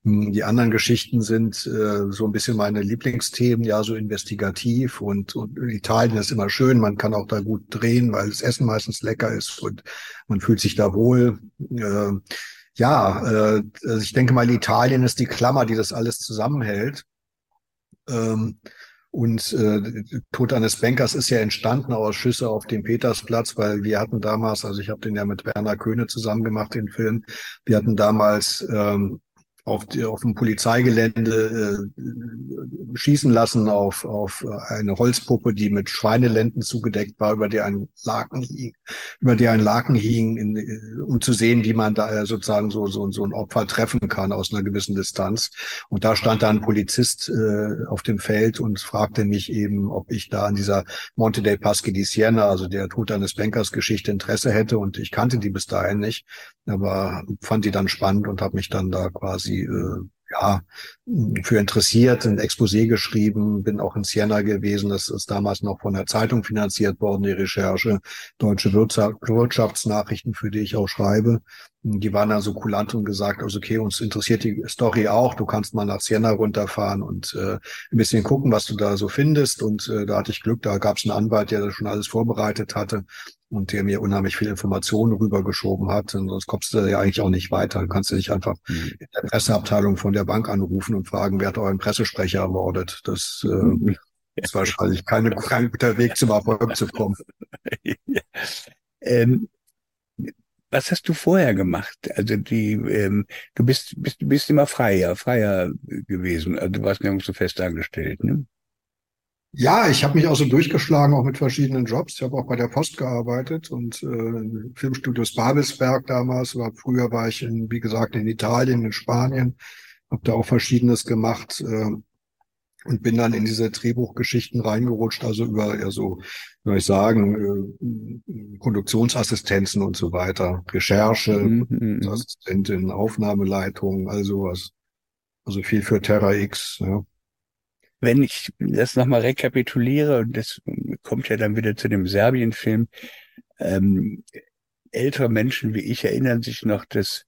Hm, die anderen Geschichten sind äh, so ein bisschen meine Lieblingsthemen, ja, so investigativ und, und Italien ist immer schön, man kann auch da gut drehen, weil das Essen meistens lecker ist und man fühlt sich da wohl. Äh, ja, äh, also ich denke mal, Italien ist die Klammer, die das alles zusammenhält. Ähm, und äh, Tod eines Bankers ist ja entstanden aus Schüsse auf dem Petersplatz, weil wir hatten damals, also ich habe den ja mit Werner Köhne zusammen gemacht, den Film, wir hatten damals ähm, auf, die, auf dem Polizeigelände äh, schießen lassen auf, auf eine Holzpuppe, die mit Schweinelenden zugedeckt war, über der ein Laken hing, über der ein Laken hing, in, um zu sehen, wie man da sozusagen so, so, so ein Opfer treffen kann aus einer gewissen Distanz. Und da stand da ein Polizist äh, auf dem Feld und fragte mich eben, ob ich da an dieser Monte dei Paschi di Siena, also der Tod eines Bankers Geschichte Interesse hätte. Und ich kannte die bis dahin nicht, aber fand die dann spannend und habe mich dann da quasi äh, ja, für interessiert, ein Exposé geschrieben, bin auch in Siena gewesen. Das ist damals noch von der Zeitung finanziert worden, die Recherche, deutsche Wirtschaftsnachrichten, für die ich auch schreibe. Die waren dann so kulant und gesagt, also okay, uns interessiert die Story auch. Du kannst mal nach Siena runterfahren und äh, ein bisschen gucken, was du da so findest. Und äh, da hatte ich Glück, da gab es einen Anwalt, der das schon alles vorbereitet hatte und der mir unheimlich viel Informationen rübergeschoben hat. Und sonst kommst du ja eigentlich auch nicht weiter. Du kannst du nicht einfach mhm. in der Presseabteilung von der Bank anrufen und fragen, wer hat euren Pressesprecher ermordet. Das äh, [LAUGHS] ist wahrscheinlich keine, kein guter Weg zum Erfolg zu kommen. [LAUGHS] Ja. Ähm, was hast du vorher gemacht? Also die, ähm, du bist, bist, bist immer freier, freier gewesen. Also du warst nirgends so fest angestellt, ne? Ja, ich habe mich auch so durchgeschlagen, auch mit verschiedenen Jobs. Ich habe auch bei der Post gearbeitet und äh, Filmstudios Babelsberg damals. Aber früher war ich, in, wie gesagt, in Italien, in Spanien, habe da auch Verschiedenes gemacht äh, und bin dann in diese Drehbuchgeschichten reingerutscht, also über ja so, soll ich sagen, äh, Produktionsassistenzen und so weiter, Recherche, mhm, mhm. Assistentin, Aufnahmeleitung, also was. Also viel für Terra X. Ja wenn ich das nochmal rekapituliere, und das kommt ja dann wieder zu dem Serbien-Film, ähm, ältere Menschen wie ich erinnern sich noch, dass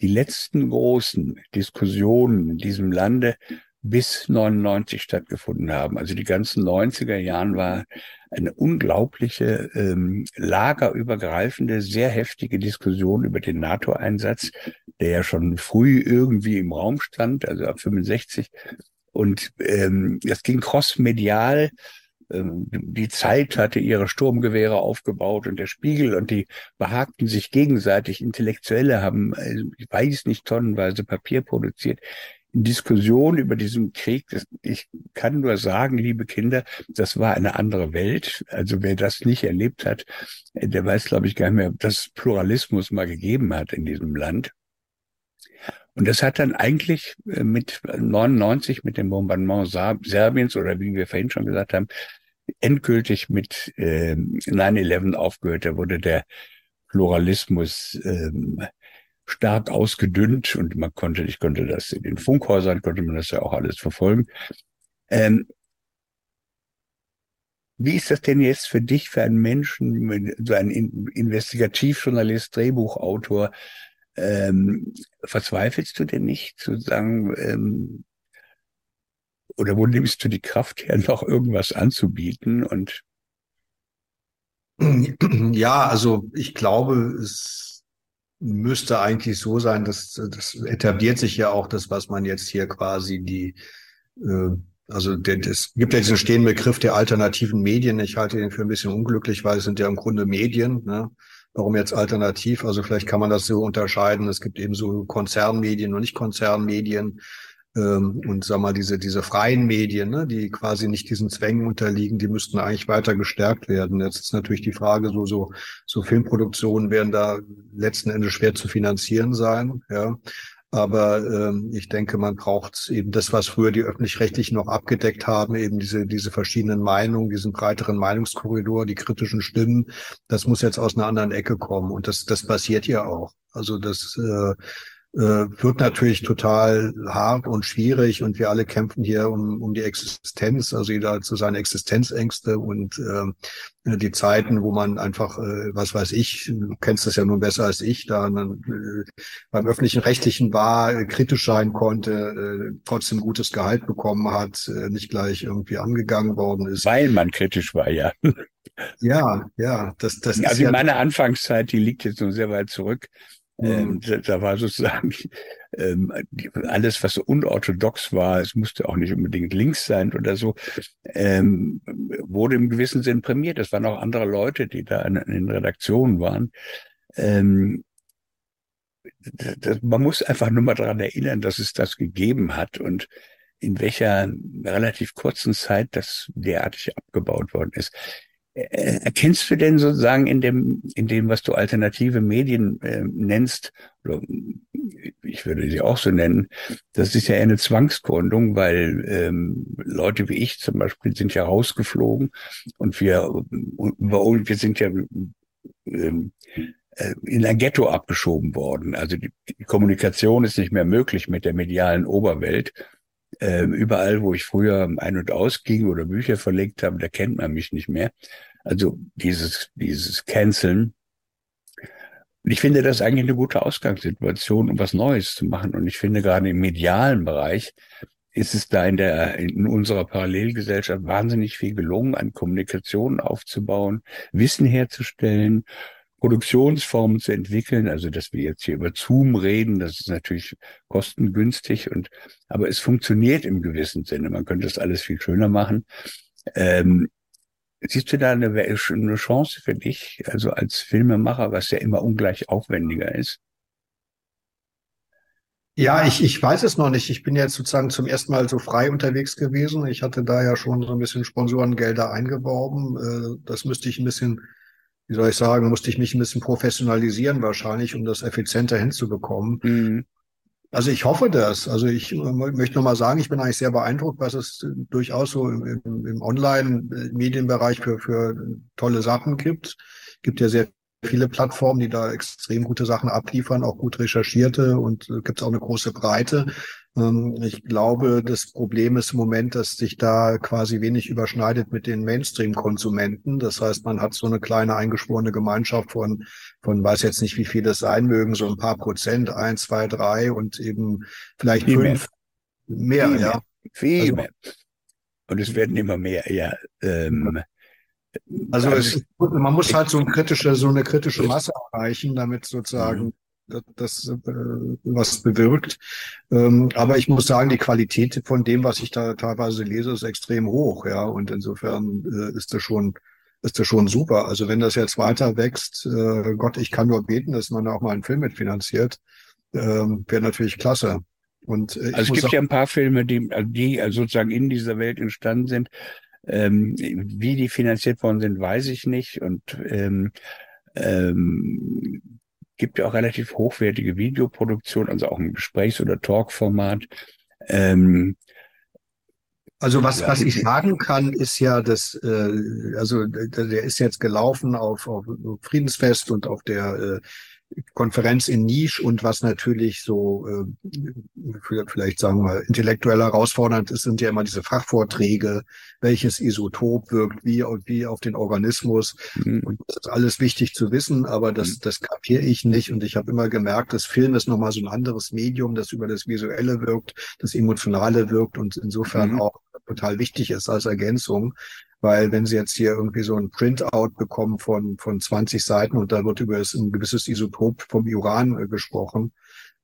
die letzten großen Diskussionen in diesem Lande bis 99 stattgefunden haben. Also die ganzen 90er Jahren war eine unglaubliche ähm, lagerübergreifende, sehr heftige Diskussion über den NATO-Einsatz, der ja schon früh irgendwie im Raum stand, also ab 65 und ähm, das ging crossmedial. Ähm, die Zeit hatte ihre Sturmgewehre aufgebaut und der Spiegel und die behagten sich gegenseitig. Intellektuelle haben, äh, ich weiß nicht, tonnenweise Papier produziert. Diskussion über diesen Krieg, ich kann nur sagen, liebe Kinder, das war eine andere Welt. Also wer das nicht erlebt hat, der weiß, glaube ich, gar nicht mehr, dass Pluralismus mal gegeben hat in diesem Land. Und das hat dann eigentlich äh, mit 99, mit dem Bombardement Serbiens oder wie wir vorhin schon gesagt haben, endgültig mit äh, 9-11 aufgehört. Da wurde der Pluralismus ähm, stark ausgedünnt und man konnte, ich konnte das in den Funkhäusern, konnte man das ja auch alles verfolgen. Ähm, wie ist das denn jetzt für dich, für einen Menschen, so ein Investigativjournalist, Drehbuchautor, ähm, verzweifelst du denn nicht zu sagen, ähm, oder wo nimmst du die Kraft her, [LAUGHS] noch irgendwas anzubieten und [CLEARS THROAT] ja, also ich glaube, es müsste eigentlich so sein, dass das etabliert sich ja auch das, was man jetzt hier quasi die, äh, also es gibt ja diesen stehenden Begriff der alternativen Medien. Ich halte den für ein bisschen unglücklich, weil es sind ja im Grunde Medien. Ne? Warum jetzt alternativ? Also vielleicht kann man das so unterscheiden. Es gibt eben so Konzernmedien und nicht Konzernmedien ähm, und sag mal diese diese freien Medien, ne, die quasi nicht diesen Zwängen unterliegen, die müssten eigentlich weiter gestärkt werden. Jetzt ist natürlich die Frage, so so so Filmproduktionen werden da letzten Endes schwer zu finanzieren sein, ja. Aber ähm, ich denke, man braucht eben das, was früher die öffentlich-rechtlichen noch abgedeckt haben, eben diese, diese verschiedenen Meinungen, diesen breiteren Meinungskorridor, die kritischen Stimmen. Das muss jetzt aus einer anderen Ecke kommen. Und das, das passiert ja auch. Also das äh, wird natürlich total hart und schwierig und wir alle kämpfen hier um, um die Existenz, also jeder zu seine Existenzängste und äh, die Zeiten, wo man einfach, äh, was weiß ich, du kennst das ja nun besser als ich, da man, äh, beim öffentlichen Rechtlichen war, äh, kritisch sein konnte, äh, trotzdem gutes Gehalt bekommen hat, äh, nicht gleich irgendwie angegangen worden ist. Weil man kritisch war, ja. Ja, ja, das, das also ist ja. meine Anfangszeit, die liegt jetzt noch sehr weit zurück. Ähm, mhm. da, war sozusagen [LAUGHS] ähm, alles, was so unorthodox war, es musste auch nicht unbedingt links sein oder so, ähm, wurde im gewissen Sinn prämiert. Es waren auch andere Leute, die da in, in den Redaktionen waren. Ähm, das, man muss einfach nur mal daran erinnern, dass es das gegeben hat und in welcher relativ kurzen Zeit das derartig abgebaut worden ist. Äh, erkennst du denn sozusagen in dem, in dem, was du alternative Medien äh, nennst, oder ich würde sie auch so nennen, das ist ja eine Zwangsgründung, weil ähm, Leute wie ich zum Beispiel sind ja rausgeflogen und wir, und wir sind ja ähm, äh, in ein Ghetto abgeschoben worden. Also die, die Kommunikation ist nicht mehr möglich mit der medialen Oberwelt. Ähm, überall, wo ich früher ein- und ausging oder Bücher verlegt habe, da kennt man mich nicht mehr. Also dieses, dieses Canceln. Und ich finde das eigentlich eine gute Ausgangssituation, um was Neues zu machen. Und ich finde gerade im medialen Bereich ist es da in der, in unserer Parallelgesellschaft wahnsinnig viel gelungen, an Kommunikation aufzubauen, Wissen herzustellen Produktionsformen zu entwickeln. Also, dass wir jetzt hier über Zoom reden, das ist natürlich kostengünstig und, aber es funktioniert im gewissen Sinne. Man könnte das alles viel schöner machen. Ähm, siehst du da eine, eine Chance für dich, also als Filmemacher, was ja immer ungleich aufwendiger ist? Ja, ich, ich weiß es noch nicht. Ich bin jetzt sozusagen zum ersten Mal so frei unterwegs gewesen. Ich hatte da ja schon so ein bisschen Sponsorengelder eingeworben. Äh, das müsste ich ein bisschen wie soll ich sagen, musste ich mich ein bisschen professionalisieren wahrscheinlich, um das effizienter hinzubekommen. Mhm. Also ich hoffe das. Also ich möchte noch mal sagen, ich bin eigentlich sehr beeindruckt, was es durchaus so im, im Online-Medienbereich für, für tolle Sachen gibt. Es gibt ja sehr viele Plattformen, die da extrem gute Sachen abliefern, auch gut recherchierte und äh, gibt es auch eine große Breite. Ähm, ich glaube, das Problem ist im Moment, dass sich da quasi wenig überschneidet mit den Mainstream-Konsumenten. Das heißt, man hat so eine kleine eingeschworene Gemeinschaft von, von weiß jetzt nicht, wie viele es sein mögen, so ein paar Prozent, eins, zwei, drei und eben vielleicht Viel fünf. Mehr, mehr ja. Viel also, mehr. Und es werden immer mehr, ja. Ähm, also es, man muss halt so, eine kritische, so eine kritische Masse erreichen, damit sozusagen mhm. das, äh, was bewirkt. Ähm, aber ich muss sagen, die Qualität von dem, was ich da teilweise lese, ist extrem hoch, ja. Und insofern äh, ist das schon, ist das schon super. Also wenn das jetzt weiter wächst, äh, Gott, ich kann nur beten, dass man auch mal einen Film mitfinanziert, ähm, wäre natürlich klasse. Und äh, also es gibt ja ein paar Filme, die, die sozusagen in dieser Welt entstanden sind, ähm, wie die finanziert worden sind, weiß ich nicht. Und ähm, ähm, gibt ja auch relativ hochwertige Videoproduktion, also auch ein Gesprächs- oder Talkformat. Ähm, also was, was ich sagen kann, ist ja, dass äh, also der ist jetzt gelaufen auf, auf Friedensfest und auf der Konferenz in Niche und was natürlich so äh, vielleicht sagen wir intellektuell herausfordernd ist, sind ja immer diese Fachvorträge, welches Isotop wirkt wie und wie auf den Organismus. Mhm. Und das ist alles wichtig zu wissen, aber das, mhm. das kapiere ich nicht. Und ich habe immer gemerkt, das Film ist nochmal so ein anderes Medium, das über das Visuelle wirkt, das Emotionale wirkt und insofern mhm. auch total wichtig ist als Ergänzung. Weil wenn Sie jetzt hier irgendwie so ein Printout bekommen von, von 20 Seiten und da wird über ein gewisses Isotop vom Uran äh, gesprochen,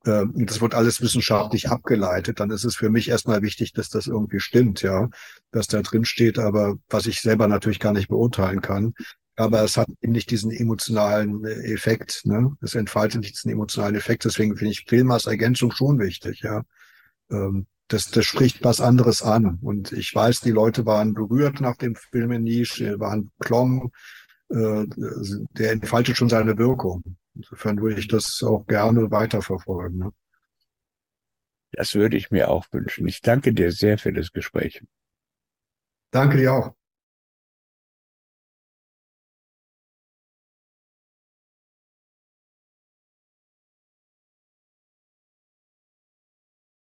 äh, das wird alles wissenschaftlich abgeleitet, dann ist es für mich erstmal wichtig, dass das irgendwie stimmt, ja, was da drin steht, aber was ich selber natürlich gar nicht beurteilen kann. Aber es hat eben nicht diesen emotionalen äh, Effekt, ne? Es entfaltet nicht diesen emotionalen Effekt. Deswegen finde ich Film als Ergänzung schon wichtig, ja. Ähm, das, das spricht was anderes an. Und ich weiß, die Leute waren berührt nach dem Film in Niche, waren klong, äh, der entfaltet schon seine Wirkung. Insofern würde ich das auch gerne weiterverfolgen. Ne? Das würde ich mir auch wünschen. Ich danke dir sehr für das Gespräch. Danke dir auch.